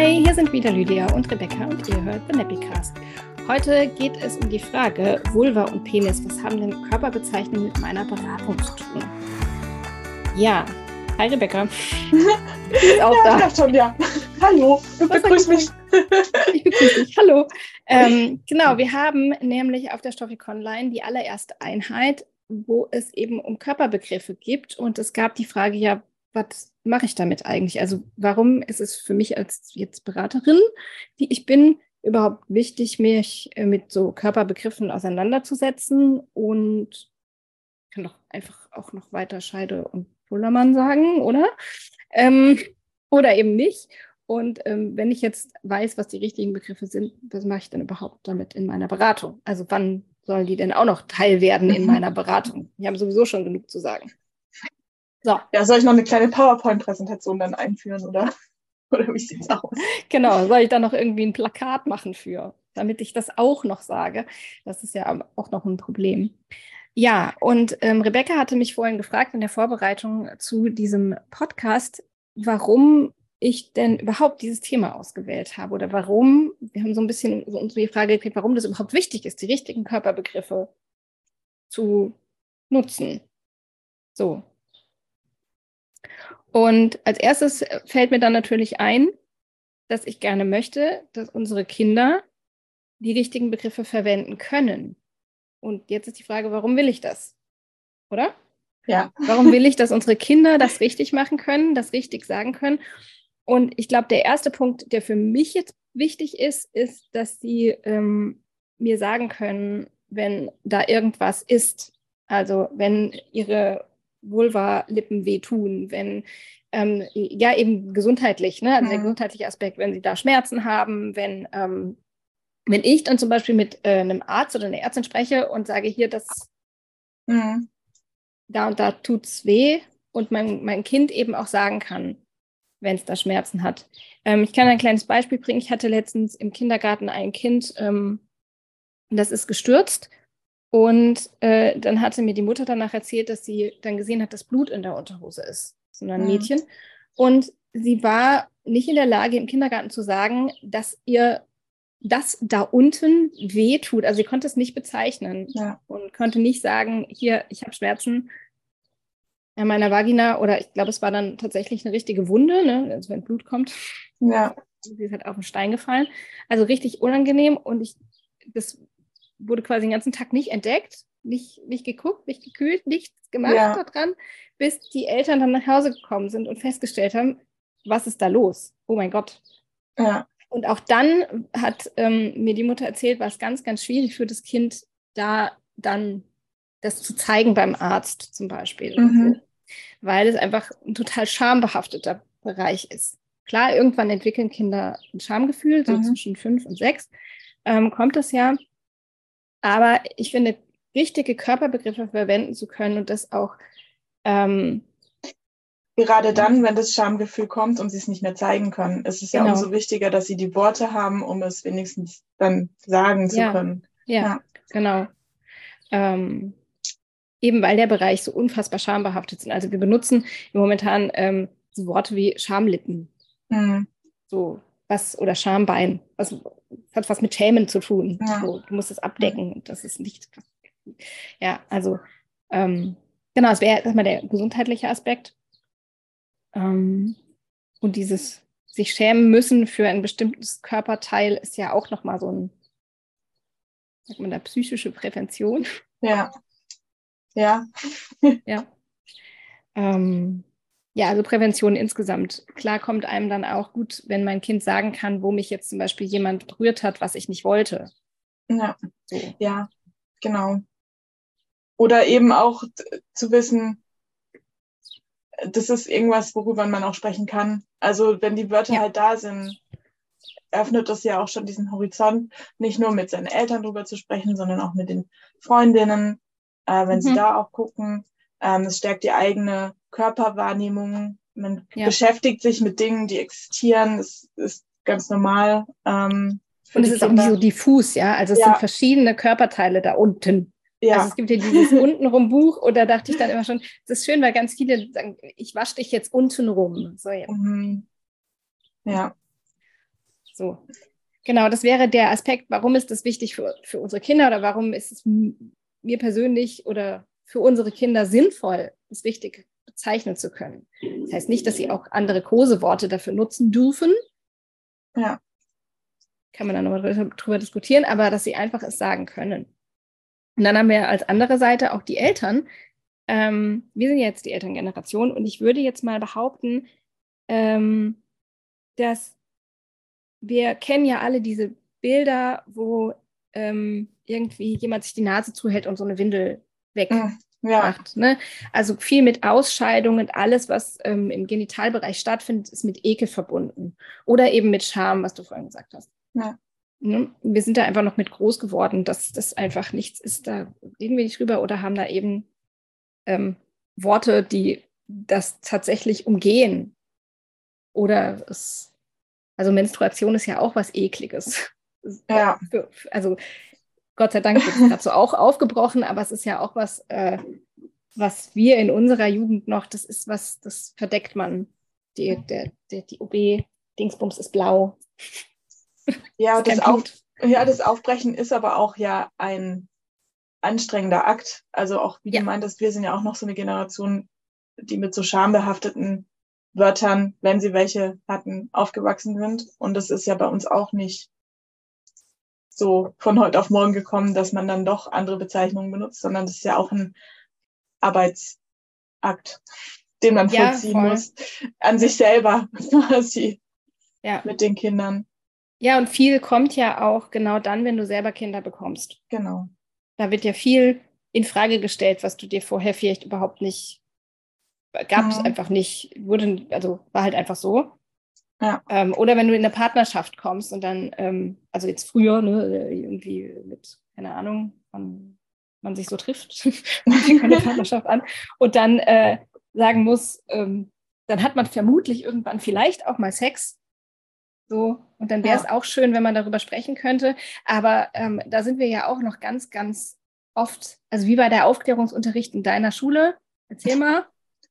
Hi, hier sind wieder Lydia und Rebecca und ihr hört The Nappycast. Heute geht es um die Frage Vulva und Penis. Was haben denn Körperbezeichnungen mit meiner Beratung zu tun? Ja, hi Rebecca. Ist auch ja, da. schon, ja. Hallo, du begrüßt mich. Ich begrüße dich. Hallo. Ähm, genau, wir haben nämlich auf der Stoffik Online die allererste Einheit, wo es eben um Körperbegriffe gibt. Und es gab die Frage, ja, was mache ich damit eigentlich? Also warum ist es für mich als jetzt Beraterin, die ich bin, überhaupt wichtig, mich äh, mit so Körperbegriffen auseinanderzusetzen und ich kann doch einfach auch noch weiter Scheide und Pullermann sagen, oder? Ähm, oder eben nicht. Und ähm, wenn ich jetzt weiß, was die richtigen Begriffe sind, was mache ich denn überhaupt damit in meiner Beratung? Also wann sollen die denn auch noch Teil werden in meiner Beratung? Ich habe sowieso schon genug zu sagen. So. Ja, soll ich noch eine kleine PowerPoint-Präsentation dann einführen, oder? Oder wie sieht es aus? Genau, soll ich da noch irgendwie ein Plakat machen für, damit ich das auch noch sage? Das ist ja auch noch ein Problem. Ja, und ähm, Rebecca hatte mich vorhin gefragt in der Vorbereitung zu diesem Podcast, warum ich denn überhaupt dieses Thema ausgewählt habe oder warum, wir haben so ein bisschen uns die Frage gekriegt, warum das überhaupt wichtig ist, die richtigen Körperbegriffe zu nutzen. So, und als erstes fällt mir dann natürlich ein, dass ich gerne möchte, dass unsere Kinder die richtigen Begriffe verwenden können. Und jetzt ist die Frage, warum will ich das? Oder? Ja. Warum will ich, dass unsere Kinder das richtig machen können, das richtig sagen können? Und ich glaube, der erste Punkt, der für mich jetzt wichtig ist, ist, dass sie ähm, mir sagen können, wenn da irgendwas ist. Also wenn ihre Vulva-Lippen wehtun, wenn ähm, ja eben gesundheitlich, ne? also mhm. der gesundheitliche Aspekt, wenn sie da Schmerzen haben, wenn, ähm, wenn ich dann zum Beispiel mit äh, einem Arzt oder einer Ärztin spreche und sage hier, dass mhm. da und da tut es weh und mein, mein Kind eben auch sagen kann, wenn es da Schmerzen hat. Ähm, ich kann ein kleines Beispiel bringen. Ich hatte letztens im Kindergarten ein Kind, ähm, das ist gestürzt und äh, dann hatte mir die Mutter danach erzählt, dass sie dann gesehen hat, dass Blut in der Unterhose ist, sondern ein mhm. Mädchen. Und sie war nicht in der Lage, im Kindergarten zu sagen, dass ihr das da unten weh tut. Also sie konnte es nicht bezeichnen ja. und konnte nicht sagen, hier, ich habe Schmerzen an meiner Vagina oder ich glaube, es war dann tatsächlich eine richtige Wunde, ne? also wenn Blut kommt. Ja. Sie ist halt auf den Stein gefallen. Also richtig unangenehm und ich, das wurde quasi den ganzen Tag nicht entdeckt, nicht, nicht geguckt, nicht gekühlt, nichts gemacht ja. daran, bis die Eltern dann nach Hause gekommen sind und festgestellt haben, was ist da los? Oh mein Gott. Ja. Und auch dann hat ähm, mir die Mutter erzählt, war es ganz, ganz schwierig für das Kind, da dann das zu zeigen beim Arzt zum Beispiel. Mhm. So. Weil es einfach ein total schambehafteter Bereich ist. Klar, irgendwann entwickeln Kinder ein Schamgefühl, so mhm. zwischen fünf und sechs ähm, kommt das ja. Aber ich finde, richtige Körperbegriffe verwenden zu können und das auch. Ähm, Gerade dann, wenn das Schamgefühl kommt und sie es nicht mehr zeigen können, ist es genau. ja umso wichtiger, dass sie die Worte haben, um es wenigstens dann sagen zu ja. können. Ja, ja. genau. Ähm, eben weil der Bereich so unfassbar schambehaftet ist. Also wir benutzen momentan ähm, so Worte wie Schamlippen. Mhm. So, was, oder Schambein. Also hat was mit Schämen zu tun. Ja. So, du musst es abdecken. Das ist nicht. Ja, also ähm, genau, es wäre erstmal der gesundheitliche Aspekt. Ähm, und dieses sich schämen müssen für ein bestimmtes Körperteil ist ja auch nochmal so ein, sagt man da, psychische Prävention. Ja. Ja. ja. Ähm, ja, also Prävention insgesamt. Klar kommt einem dann auch gut, wenn mein Kind sagen kann, wo mich jetzt zum Beispiel jemand berührt hat, was ich nicht wollte. Ja, so. ja genau. Oder eben auch zu wissen, das ist irgendwas, worüber man auch sprechen kann. Also wenn die Wörter ja. halt da sind, öffnet das ja auch schon diesen Horizont, nicht nur mit seinen Eltern drüber zu sprechen, sondern auch mit den Freundinnen, äh, wenn mhm. sie da auch gucken. Ähm, es stärkt die eigene Körperwahrnehmung. Man ja. beschäftigt sich mit Dingen, die existieren. Das ist ganz normal. Ähm, und es ist auch nicht so diffus, ja. Also es ja. sind verschiedene Körperteile da unten. Ja. Also es gibt ja dieses untenrum Buch oder dachte ich dann immer schon, das ist schön, weil ganz viele sagen, ich wasche dich jetzt unten rum. So, ja. Mhm. ja. So. Genau, das wäre der Aspekt, warum ist das wichtig für, für unsere Kinder oder warum ist es mir persönlich oder für unsere Kinder sinnvoll, das richtig bezeichnen zu können. Das heißt nicht, dass sie auch andere Koseworte dafür nutzen dürfen. Ja. Kann man dann nochmal drüber diskutieren, aber dass sie einfach es sagen können. Und dann haben wir als andere Seite auch die Eltern. Ähm, wir sind jetzt die Elterngeneration und ich würde jetzt mal behaupten, ähm, dass wir kennen ja alle diese Bilder, wo ähm, irgendwie jemand sich die Nase zuhält und so eine Windel weg mhm, ja. macht. Ne? Also viel mit Ausscheidung und alles, was ähm, im Genitalbereich stattfindet, ist mit Ekel verbunden. Oder eben mit Scham, was du vorhin gesagt hast. Ja. Ne? Wir sind da einfach noch mit groß geworden, dass das einfach nichts ist. Da reden wir nicht drüber oder haben da eben ähm, Worte, die das tatsächlich umgehen. Oder es, also Menstruation ist ja auch was Ekliges. Ja. Also Gott sei Dank wird es so auch aufgebrochen, aber es ist ja auch was, äh, was wir in unserer Jugend noch, das ist was, das verdeckt man. Die, der, der, die OB-Dingsbums ist blau. Ja das, Auf, ja, das Aufbrechen ist aber auch ja ein anstrengender Akt. Also auch, wie ja. du meintest, wir sind ja auch noch so eine Generation, die mit so schambehafteten Wörtern, wenn sie welche hatten, aufgewachsen sind. Und das ist ja bei uns auch nicht so von heute auf morgen gekommen, dass man dann doch andere Bezeichnungen benutzt, sondern das ist ja auch ein Arbeitsakt, den man ja, vollziehen voll. muss, an sich selber quasi ja. mit den Kindern. Ja, und viel kommt ja auch genau dann, wenn du selber Kinder bekommst. Genau. Da wird ja viel in Frage gestellt, was du dir vorher vielleicht überhaupt nicht gab es mhm. einfach nicht, wurde, also war halt einfach so. Ja. Ähm, oder wenn du in eine Partnerschaft kommst und dann, ähm, also jetzt früher, ne, irgendwie mit, keine Ahnung, wann man sich so trifft, fängt eine Partnerschaft an und dann äh, sagen muss, ähm, dann hat man vermutlich irgendwann vielleicht auch mal Sex. So, und dann wäre es ja. auch schön, wenn man darüber sprechen könnte. Aber ähm, da sind wir ja auch noch ganz, ganz oft, also wie bei der Aufklärungsunterricht in deiner Schule. Erzähl mal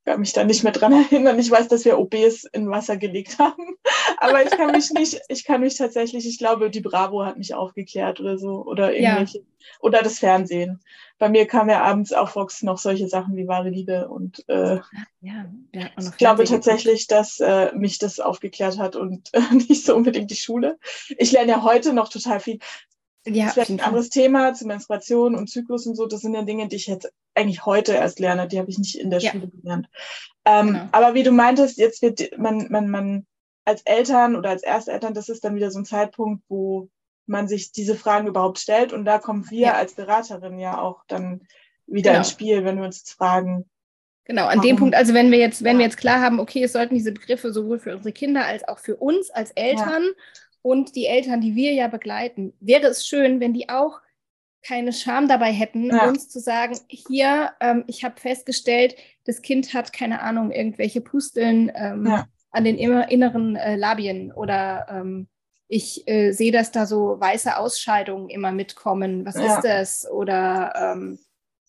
kann mich da nicht mehr dran erinnern. Ich weiß, dass wir OBs in Wasser gelegt haben, aber ich kann mich nicht, ich kann mich tatsächlich, ich glaube, die Bravo hat mich aufgeklärt oder so oder irgendwelche ja. oder das Fernsehen. Bei mir kam ja abends auf Fox noch solche Sachen wie wahre Liebe und äh, ja, ich glaube tatsächlich, dass äh, mich das aufgeklärt hat und äh, nicht so unbedingt die Schule. Ich lerne ja heute noch total viel. Ja, das ist ein anderes Thema zu Menstruation und Zyklus und so. Das sind ja Dinge, die ich jetzt eigentlich heute erst lerne. Die habe ich nicht in der ja. Schule gelernt. Ähm, genau. Aber wie du meintest, jetzt wird man, man, man als Eltern oder als Ersteltern, das ist dann wieder so ein Zeitpunkt, wo man sich diese Fragen überhaupt stellt. Und da kommen wir ja. als Beraterin ja auch dann wieder genau. ins Spiel, wenn wir uns jetzt fragen. Genau, an warum? dem Punkt, also wenn wir jetzt, wenn wir jetzt klar haben, okay, es sollten diese Begriffe sowohl für unsere Kinder als auch für uns als Eltern ja und die Eltern, die wir ja begleiten, wäre es schön, wenn die auch keine Scham dabei hätten, ja. uns zu sagen, hier, ähm, ich habe festgestellt, das Kind hat keine Ahnung, irgendwelche Pusteln ähm, ja. an den inneren äh, Labien oder ähm, ich äh, sehe, dass da so weiße Ausscheidungen immer mitkommen. Was ja. ist das? Oder ähm,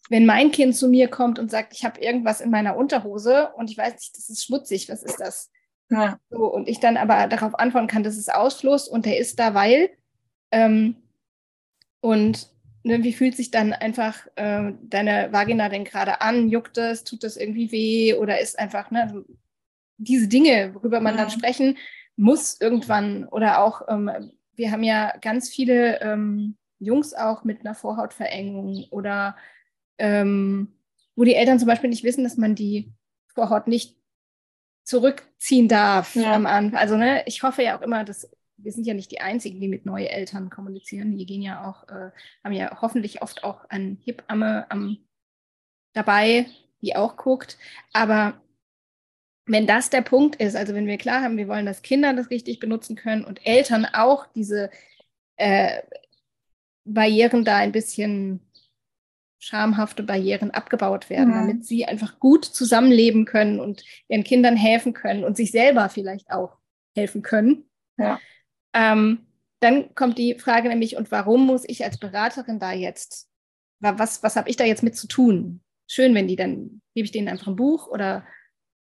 wenn mein Kind zu mir kommt und sagt, ich habe irgendwas in meiner Unterhose und ich weiß nicht, das ist schmutzig, was ist das? Ja. So, und ich dann aber darauf antworten kann, das ist Ausfluss und der ist da, weil. Ähm, und ne, wie fühlt sich dann einfach äh, deine Vagina denn gerade an? Juckt es? Tut das irgendwie weh? Oder ist einfach ne, diese Dinge, worüber man ja. dann sprechen muss irgendwann oder auch, ähm, wir haben ja ganz viele ähm, Jungs auch mit einer Vorhautverengung oder ähm, wo die Eltern zum Beispiel nicht wissen, dass man die Vorhaut nicht zurückziehen darf ja. am Anfang. Also ne, ich hoffe ja auch immer, dass wir sind ja nicht die Einzigen, die mit neuen Eltern kommunizieren. Die gehen ja auch, äh, haben ja hoffentlich oft auch eine Hebamme am, dabei, die auch guckt. Aber wenn das der Punkt ist, also wenn wir klar haben, wir wollen, dass Kinder das richtig benutzen können und Eltern auch diese äh, Barrieren da ein bisschen schamhafte Barrieren abgebaut werden, mhm. damit sie einfach gut zusammenleben können und ihren Kindern helfen können und sich selber vielleicht auch helfen können. Ja. Ähm, dann kommt die Frage nämlich, und warum muss ich als Beraterin da jetzt, was, was habe ich da jetzt mit zu tun? Schön, wenn die dann, gebe ich denen einfach ein Buch oder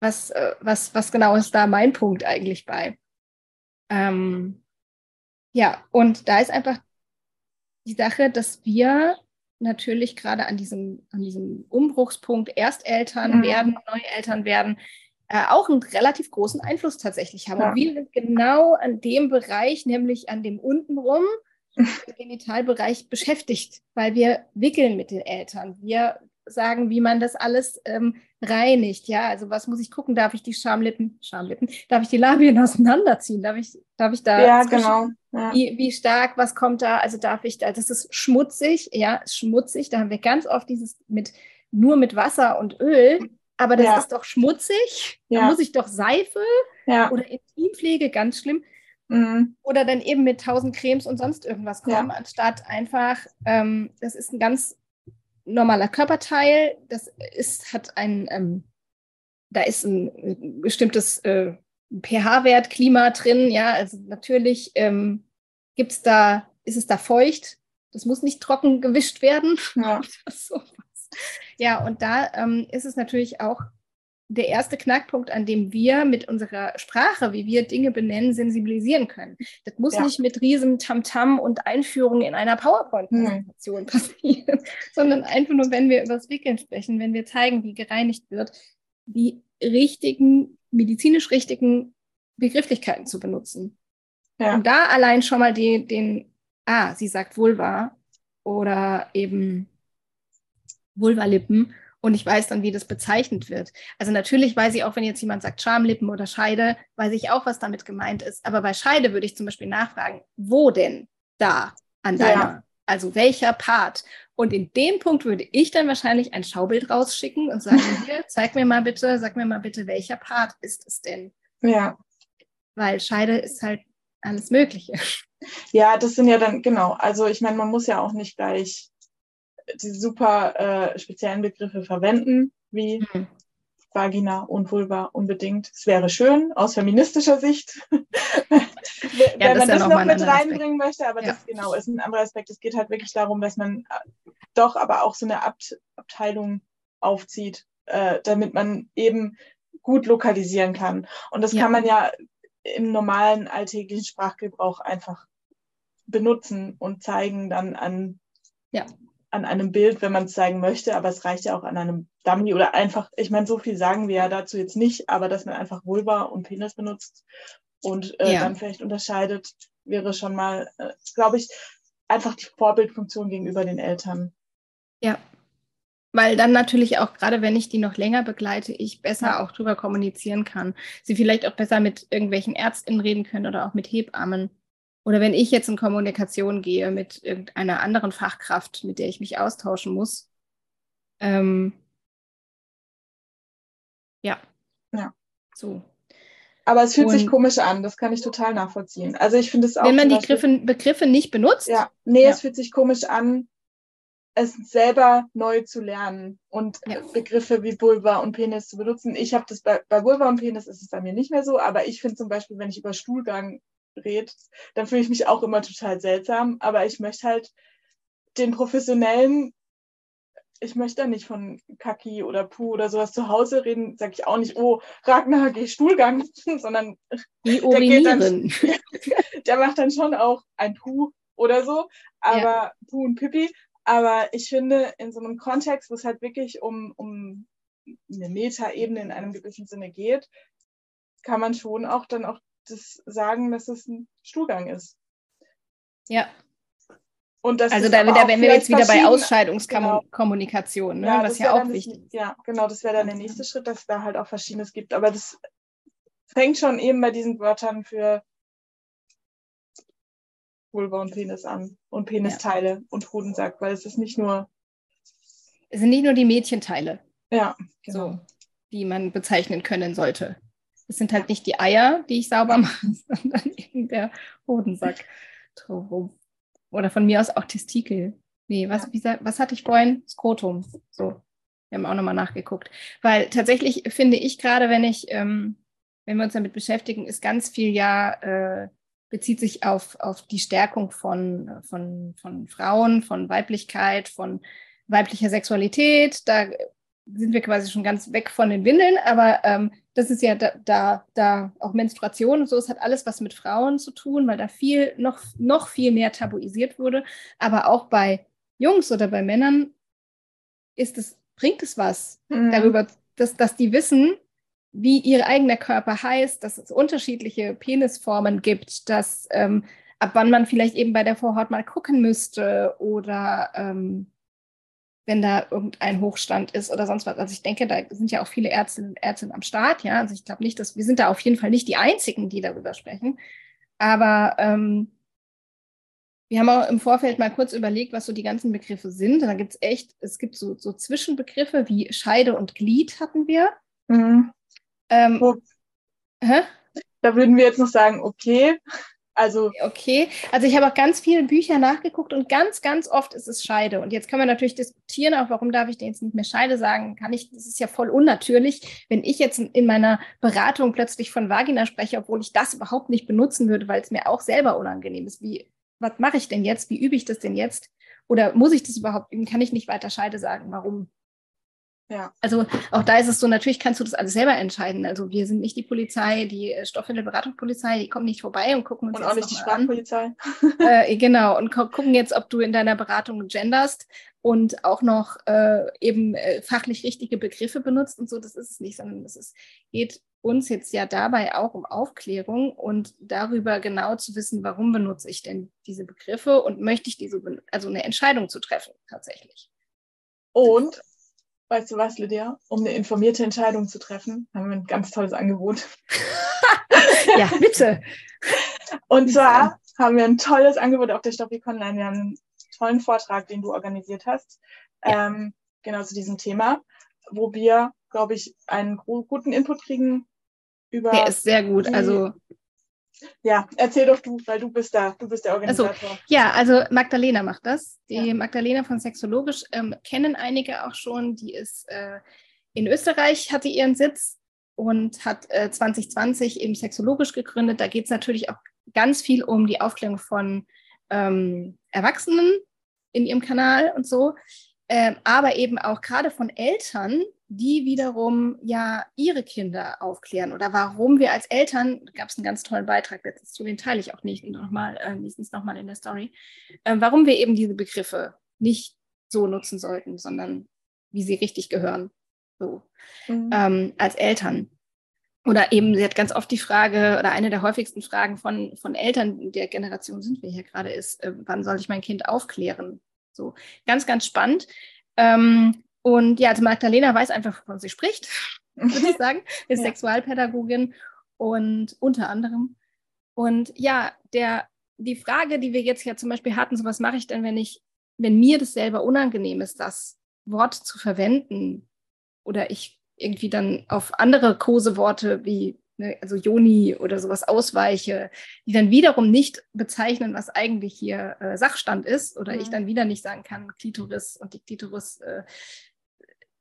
was, äh, was, was genau ist da mein Punkt eigentlich bei? Ähm, Ja, und da ist einfach die Sache, dass wir natürlich gerade an diesem, an diesem Umbruchspunkt Ersteltern mhm. werden, Neueltern werden, äh, auch einen relativ großen Einfluss tatsächlich haben. Ja. Und wir sind genau an dem Bereich, nämlich an dem untenrum, im Genitalbereich beschäftigt, weil wir wickeln mit den Eltern. Wir sagen, wie man das alles ähm, reinigt. Ja, also was muss ich gucken? Darf ich die Schamlippen, Schamlippen, darf ich die Labien auseinanderziehen? Darf ich, darf ich da? Ja, genau. Ja. Wie, wie stark, was kommt da? Also darf ich da, das ist schmutzig, ja, schmutzig. Da haben wir ganz oft dieses mit, nur mit Wasser und Öl. Aber das ja. ist doch schmutzig. Ja. Da muss ich doch Seife ja. oder Intimpflege, ganz schlimm. Mhm. Oder dann eben mit tausend Cremes und sonst irgendwas kommen, anstatt einfach, ähm, das ist ein ganz normaler Körperteil, das ist, hat ein, ähm, da ist ein bestimmtes äh, pH-Wert, Klima drin, ja, also natürlich ähm, gibt's da, ist es da feucht, das muss nicht trocken gewischt werden. Ja, ja und da ähm, ist es natürlich auch der erste Knackpunkt, an dem wir mit unserer Sprache, wie wir Dinge benennen, sensibilisieren können. Das muss ja. nicht mit riesen Tamtam und Einführung in einer PowerPoint-Präsentation mhm. passieren, sondern einfach nur, wenn wir über das Wickeln sprechen, wenn wir zeigen, wie gereinigt wird, die richtigen, medizinisch richtigen Begrifflichkeiten zu benutzen. Ja. Und da allein schon mal die, den, ah, sie sagt Vulva oder eben Vulvalippen und ich weiß dann, wie das bezeichnet wird. Also natürlich weiß ich auch, wenn jetzt jemand sagt Schamlippen oder Scheide, weiß ich auch, was damit gemeint ist. Aber bei Scheide würde ich zum Beispiel nachfragen, wo denn da an deiner, ja. also welcher Part? Und in dem Punkt würde ich dann wahrscheinlich ein Schaubild rausschicken und sagen, hier, zeig mir mal bitte, sag mir mal bitte, welcher Part ist es denn? Ja. Weil Scheide ist halt alles Mögliche. Ja, das sind ja dann, genau, also ich meine, man muss ja auch nicht gleich die super äh, speziellen Begriffe verwenden, wie mhm. Vagina und Vulva unbedingt. Es wäre schön aus feministischer Sicht, wenn ja, man das, ja noch, noch mit reinbringen Aspekt. möchte, aber ja. das genau ist ein anderer Aspekt. Es geht halt wirklich darum, dass man äh, doch aber auch so eine Abt Abteilung aufzieht, äh, damit man eben gut lokalisieren kann. Und das kann man ja im normalen alltäglichen Sprachgebrauch einfach benutzen und zeigen dann an ja an einem Bild, wenn man es zeigen möchte, aber es reicht ja auch an einem Dummy oder einfach, ich meine, so viel sagen wir ja dazu jetzt nicht, aber dass man einfach Vulva und Penis benutzt und äh, ja. dann vielleicht unterscheidet, wäre schon mal, äh, glaube ich, einfach die Vorbildfunktion gegenüber den Eltern. Ja, weil dann natürlich auch, gerade wenn ich die noch länger begleite, ich besser auch drüber kommunizieren kann. Sie vielleicht auch besser mit irgendwelchen Ärztinnen reden können oder auch mit Hebammen. Oder wenn ich jetzt in Kommunikation gehe mit irgendeiner anderen Fachkraft, mit der ich mich austauschen muss. Ähm, ja. Ja. So. Aber es fühlt und, sich komisch an, das kann ich total nachvollziehen. Also ich finde es auch. Wenn man die Begriffe, Begriffe nicht benutzt? Ja, nee, ja. es fühlt sich komisch an, es selber neu zu lernen und ja. Begriffe wie Vulva und Penis zu benutzen. Ich habe das bei, bei Vulva und Penis ist es bei mir nicht mehr so, aber ich finde zum Beispiel, wenn ich über Stuhlgang redet, dann fühle ich mich auch immer total seltsam. Aber ich möchte halt den professionellen, ich möchte da nicht von Kaki oder Puh oder sowas zu Hause reden, sage ich auch nicht, oh, Ragnar, geh Stuhlgang, sondern der, geht dann, der macht dann schon auch ein Puh oder so, aber ja. Puh und Pipi. Aber ich finde, in so einem Kontext, wo es halt wirklich um, um eine Metaebene in einem gewissen Sinne geht, kann man schon auch dann auch das sagen, dass es ein Stuhlgang ist. Ja. Und das also da, da wären wir jetzt wieder bei Ausscheidungskommunikation, genau. ne? ja, was ja auch wichtig ist. Ja, genau, das wäre dann der nächste Schritt, dass es da halt auch Verschiedenes gibt. Aber das fängt schon eben bei diesen Wörtern für Vulva und Penis an und Penisteile ja. und Hodensack, weil es ist nicht nur. Es sind nicht nur die Mädchenteile. Ja, genau. So, die man bezeichnen können sollte. Es sind halt nicht die Eier, die ich sauber mache, sondern eben der Hodensack drumherum. Oder von mir aus auch Testikel. Nee, was, wie, was hatte ich vorhin? Skrotum. So. Wir haben auch nochmal nachgeguckt. Weil tatsächlich finde ich gerade, wenn ich, ähm, wenn wir uns damit beschäftigen, ist ganz viel ja, äh, bezieht sich auf, auf die Stärkung von, von, von Frauen, von Weiblichkeit, von weiblicher Sexualität. Da sind wir quasi schon ganz weg von den Windeln, aber ähm, das ist ja da, da, da auch Menstruation und so, es hat alles was mit Frauen zu tun, weil da viel, noch, noch viel mehr tabuisiert wurde. Aber auch bei Jungs oder bei Männern ist es, bringt es was mhm. darüber, dass, dass die wissen, wie ihr eigener Körper heißt, dass es unterschiedliche Penisformen gibt, dass ähm, ab wann man vielleicht eben bei der Vorhaut mal gucken müsste oder ähm, wenn da irgendein Hochstand ist oder sonst was. Also ich denke, da sind ja auch viele Ärztinnen und Ärzte am Start, ja. Also ich glaube nicht, dass wir sind da auf jeden Fall nicht die einzigen, die darüber sprechen. Aber ähm, wir haben auch im Vorfeld mal kurz überlegt, was so die ganzen Begriffe sind. Da gibt es echt, es gibt so, so Zwischenbegriffe wie Scheide und Glied hatten wir. Mhm. Ähm, oh. Da würden wir jetzt noch sagen, okay, also okay, also ich habe auch ganz viele Bücher nachgeguckt und ganz, ganz oft ist es Scheide. Und jetzt können wir natürlich diskutieren, auch warum darf ich denn jetzt nicht mehr Scheide sagen? Kann ich? Das ist ja voll unnatürlich, wenn ich jetzt in meiner Beratung plötzlich von Vagina spreche, obwohl ich das überhaupt nicht benutzen würde, weil es mir auch selber unangenehm ist. Wie, was mache ich denn jetzt? Wie übe ich das denn jetzt? Oder muss ich das überhaupt üben? Kann ich nicht weiter Scheide sagen? Warum? Ja. Also auch da ist es so, natürlich kannst du das alles selber entscheiden. Also wir sind nicht die Polizei, die äh, Stoffmittelberatungspolizei, die kommen nicht vorbei und gucken uns und auch nicht die Sprachpolizei. äh, genau, und gucken jetzt, ob du in deiner Beratung genderst und auch noch äh, eben äh, fachlich richtige Begriffe benutzt und so. Das ist es nicht, sondern es ist, geht uns jetzt ja dabei auch um Aufklärung und darüber genau zu wissen, warum benutze ich denn diese Begriffe und möchte ich diese, also eine Entscheidung zu treffen tatsächlich. Und Weißt du was, Lydia? Um eine informierte Entscheidung zu treffen, haben wir ein ganz tolles Angebot. ja, bitte. Und zwar haben wir ein tolles Angebot auf der Stoppik Online. Wir haben einen tollen Vortrag, den du organisiert hast, ja. ähm, genau zu diesem Thema, wo wir, glaube ich, einen guten Input kriegen über. Der ist sehr gut. Also ja, erzähl doch du, weil du bist da, du bist der Organisator. Also, ja, also Magdalena macht das. Die ja. Magdalena von Sexologisch ähm, kennen einige auch schon. Die ist äh, in Österreich, hatte ihren Sitz und hat äh, 2020 eben Sexologisch gegründet. Da geht es natürlich auch ganz viel um die Aufklärung von ähm, Erwachsenen in ihrem Kanal und so, ähm, aber eben auch gerade von Eltern, die wiederum ja ihre Kinder aufklären oder warum wir als Eltern, da gab es einen ganz tollen Beitrag letztens zu, den teile ich auch nicht nochmal, äh, nächstens nochmal in der Story, äh, warum wir eben diese Begriffe nicht so nutzen sollten, sondern wie sie richtig gehören, so mhm. ähm, als Eltern. Oder eben, sie hat ganz oft die Frage, oder eine der häufigsten Fragen von, von Eltern der Generation sind wir hier gerade, ist, äh, wann soll ich mein Kind aufklären? So, ganz, ganz spannend. Ähm, und ja, also Magdalena weiß einfach, wovon sie spricht, würde ich sagen, ist ja. Sexualpädagogin und unter anderem. Und ja, der, die Frage, die wir jetzt ja zum Beispiel hatten, so was mache ich denn, wenn ich, wenn mir das selber unangenehm ist, das Wort zu verwenden oder ich irgendwie dann auf andere Koseworte wie ne, also Joni oder sowas ausweiche, die dann wiederum nicht bezeichnen, was eigentlich hier äh, Sachstand ist oder mhm. ich dann wieder nicht sagen kann, Klitoris und die Klitoris äh,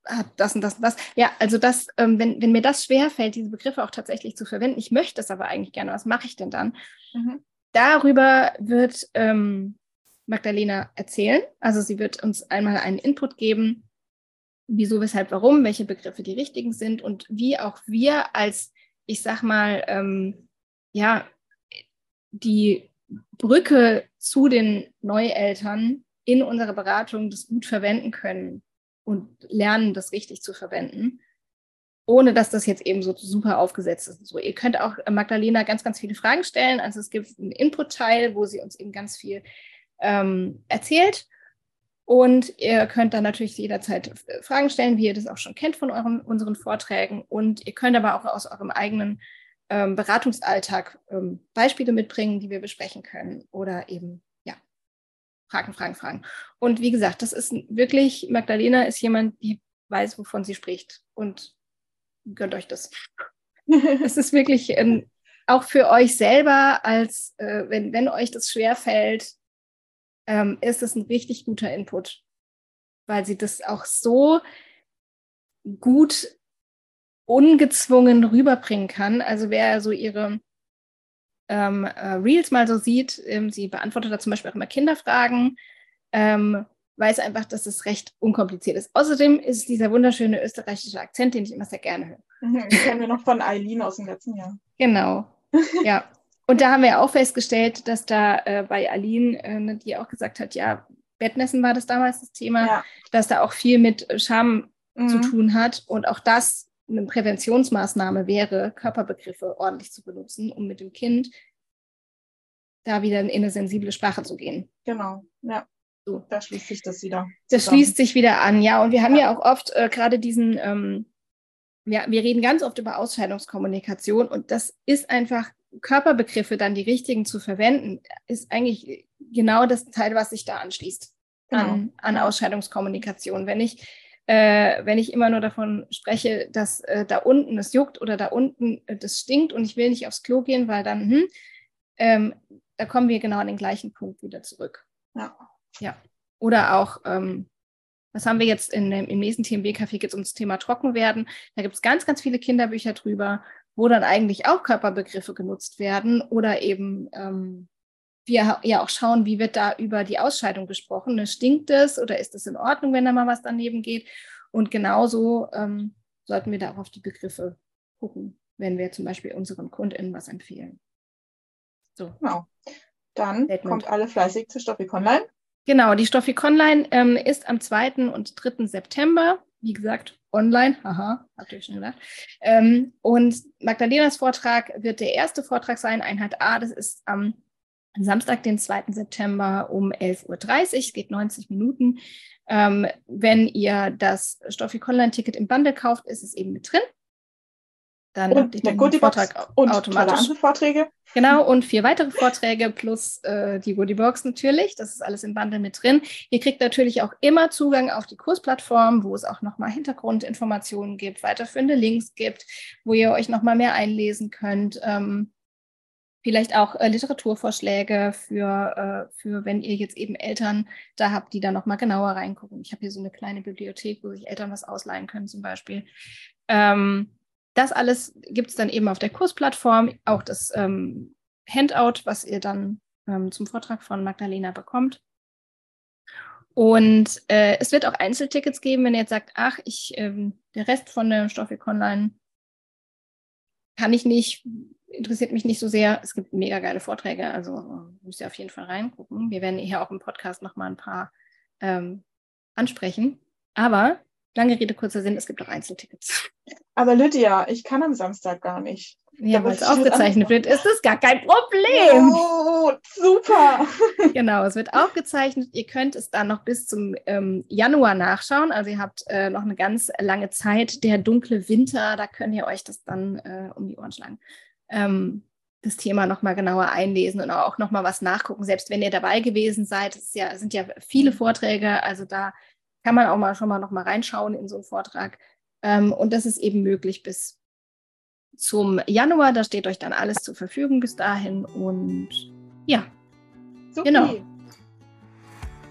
hat das und das und das. Ja, also das, ähm, wenn, wenn mir das schwerfällt, diese Begriffe auch tatsächlich zu verwenden, ich möchte es aber eigentlich gerne, was mache ich denn dann? Mhm. Darüber wird ähm, Magdalena erzählen. Also sie wird uns einmal einen Input geben, wieso, weshalb, warum, welche Begriffe die richtigen sind und wie auch wir als, ich sag mal, ähm, ja, die Brücke zu den Neueltern in unserer Beratung das gut verwenden können und lernen, das richtig zu verwenden, ohne dass das jetzt eben so super aufgesetzt ist. So, ihr könnt auch Magdalena ganz, ganz viele Fragen stellen. Also es gibt einen Input-Teil, wo sie uns eben ganz viel ähm, erzählt. Und ihr könnt dann natürlich jederzeit Fragen stellen, wie ihr das auch schon kennt von euren, unseren Vorträgen. Und ihr könnt aber auch aus eurem eigenen ähm, Beratungsalltag ähm, Beispiele mitbringen, die wir besprechen können oder eben Fragen, Fragen, Fragen. Und wie gesagt, das ist wirklich, Magdalena ist jemand, die weiß, wovon sie spricht. Und gönnt euch das. es ist wirklich ähm, auch für euch selber, als äh, wenn, wenn euch das schwerfällt, ähm, ist es ein richtig guter Input, weil sie das auch so gut ungezwungen rüberbringen kann. Also wer so ihre ähm, äh, Reels mal so sieht, ähm, sie beantwortet da zum Beispiel auch immer Kinderfragen. Ähm, weiß einfach, dass es recht unkompliziert ist. Außerdem ist es dieser wunderschöne österreichische Akzent, den ich immer sehr gerne höre. Mhm, den kennen wir noch von Eileen aus dem letzten Jahr. Genau, ja. Und da haben wir auch festgestellt, dass da äh, bei Aline, äh, die auch gesagt hat, ja, Bettnässen war das damals das Thema, ja. dass da auch viel mit Scham mhm. zu tun hat und auch das eine Präventionsmaßnahme wäre, Körperbegriffe ordentlich zu benutzen, um mit dem Kind da wieder in eine sensible Sprache zu gehen. Genau, ja. So. Da schließt sich das wieder. Das schließt sich wieder an, ja. Und wir haben ja, ja auch oft äh, gerade diesen, ähm, ja, wir reden ganz oft über Ausscheidungskommunikation und das ist einfach Körperbegriffe dann die richtigen zu verwenden, ist eigentlich genau das Teil, was sich da anschließt genau. an, an Ausscheidungskommunikation. Wenn ich, äh, wenn ich immer nur davon spreche, dass äh, da unten es juckt oder da unten äh, das stinkt und ich will nicht aufs Klo gehen, weil dann, hm, ähm, da kommen wir genau an den gleichen Punkt wieder zurück. Ja. ja. Oder auch, ähm, was haben wir jetzt in, im nächsten TMB-Café geht es ums Thema Trockenwerden. Da gibt es ganz, ganz viele Kinderbücher drüber wo dann eigentlich auch Körperbegriffe genutzt werden oder eben ähm, wir ja auch schauen, wie wird da über die Ausscheidung gesprochen. Ne? Stinkt es oder ist es in Ordnung, wenn da mal was daneben geht? Und genauso ähm, sollten wir da auch auf die Begriffe gucken, wenn wir zum Beispiel unseren KundInnen was empfehlen. So. Genau. Dann Statement. kommt alle fleißig zu Stoffik Online. Genau, die Stoffik Online ähm, ist am 2. und 3. September wie gesagt, online. Haha, habt ihr schon gedacht. Ähm, und Magdalenas Vortrag wird der erste Vortrag sein, Einheit A. Das ist am Samstag, den 2. September um 11.30 Uhr. Es geht 90 Minuten. Ähm, wenn ihr das Stoffi Online-Ticket im Bundle kauft, ist es eben mit drin. Dann und habt ihr den Vortrag und automatisch. andere Vorträge. Genau, und vier weitere Vorträge plus äh, die Goodiebox natürlich. Das ist alles im Bundle mit drin. Ihr kriegt natürlich auch immer Zugang auf die Kursplattform, wo es auch nochmal Hintergrundinformationen gibt, weiterführende Links gibt, wo ihr euch nochmal mehr einlesen könnt. Ähm, vielleicht auch äh, Literaturvorschläge für, äh, für, wenn ihr jetzt eben Eltern da habt, die da nochmal genauer reingucken. Ich habe hier so eine kleine Bibliothek, wo sich Eltern was ausleihen können zum Beispiel. Ähm, das alles gibt es dann eben auf der Kursplattform, auch das ähm, Handout, was ihr dann ähm, zum Vortrag von Magdalena bekommt. Und äh, es wird auch Einzeltickets geben, wenn ihr jetzt sagt, ach, ich, ähm, der Rest von der Stoffik Online kann ich nicht, interessiert mich nicht so sehr. Es gibt mega geile Vorträge, also müsst ihr auf jeden Fall reingucken. Wir werden hier auch im Podcast nochmal ein paar ähm, ansprechen. Aber lange Rede, kurzer Sinn, es gibt auch Einzeltickets. Aber Lydia, ich kann am Samstag gar nicht. Ja, weil es aufgezeichnet wird, ist das gar kein Problem. Oh, super. genau, es wird aufgezeichnet. Ihr könnt es dann noch bis zum ähm, Januar nachschauen. Also ihr habt äh, noch eine ganz lange Zeit. Der dunkle Winter, da könnt ihr euch das dann äh, um die Ohren schlagen. Ähm, das Thema nochmal genauer einlesen und auch nochmal was nachgucken. Selbst wenn ihr dabei gewesen seid, es ja, sind ja viele Vorträge, also da kann man auch mal schon mal noch mal reinschauen in so einen Vortrag. Ähm, und das ist eben möglich bis zum Januar. Da steht euch dann alles zur Verfügung bis dahin. Und ja, Super. genau.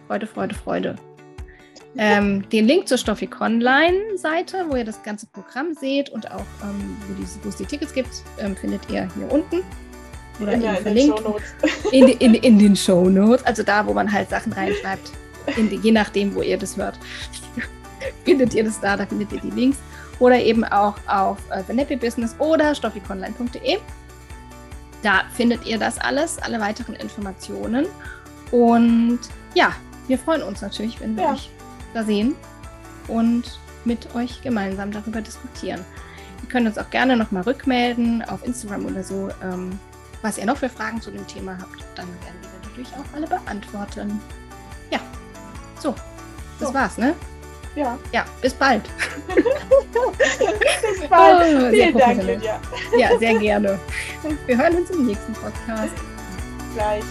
Freude, Freude, Freude. Ähm, den Link zur Stoffik Online-Seite, wo ihr das ganze Programm seht und auch ähm, wo, die, wo, es die Tickets gibt, ähm, findet ihr hier unten. Oder in, in. Den in, in, in, den Show Notes, also da, wo man halt Sachen reinschreibt die, je nachdem, wo ihr das hört, findet ihr das da, da findet ihr die Links. Oder eben auch auf äh, The Nappy Business oder stoffikonline.de. Da findet ihr das alles, alle weiteren Informationen. Und ja, wir freuen uns natürlich, wenn wir ja. euch da sehen und mit euch gemeinsam darüber diskutieren. Ihr könnt uns auch gerne nochmal rückmelden auf Instagram oder so, ähm, was ihr noch für Fragen zu dem Thema habt. Dann werden wir natürlich auch alle beantworten. Ja. So, das so. war's, ne? Ja. Ja, bis bald. bis bald. Oh, Vielen Dank, Lydia. Ja, sehr gerne. Wir hören uns im nächsten Podcast. Gleich.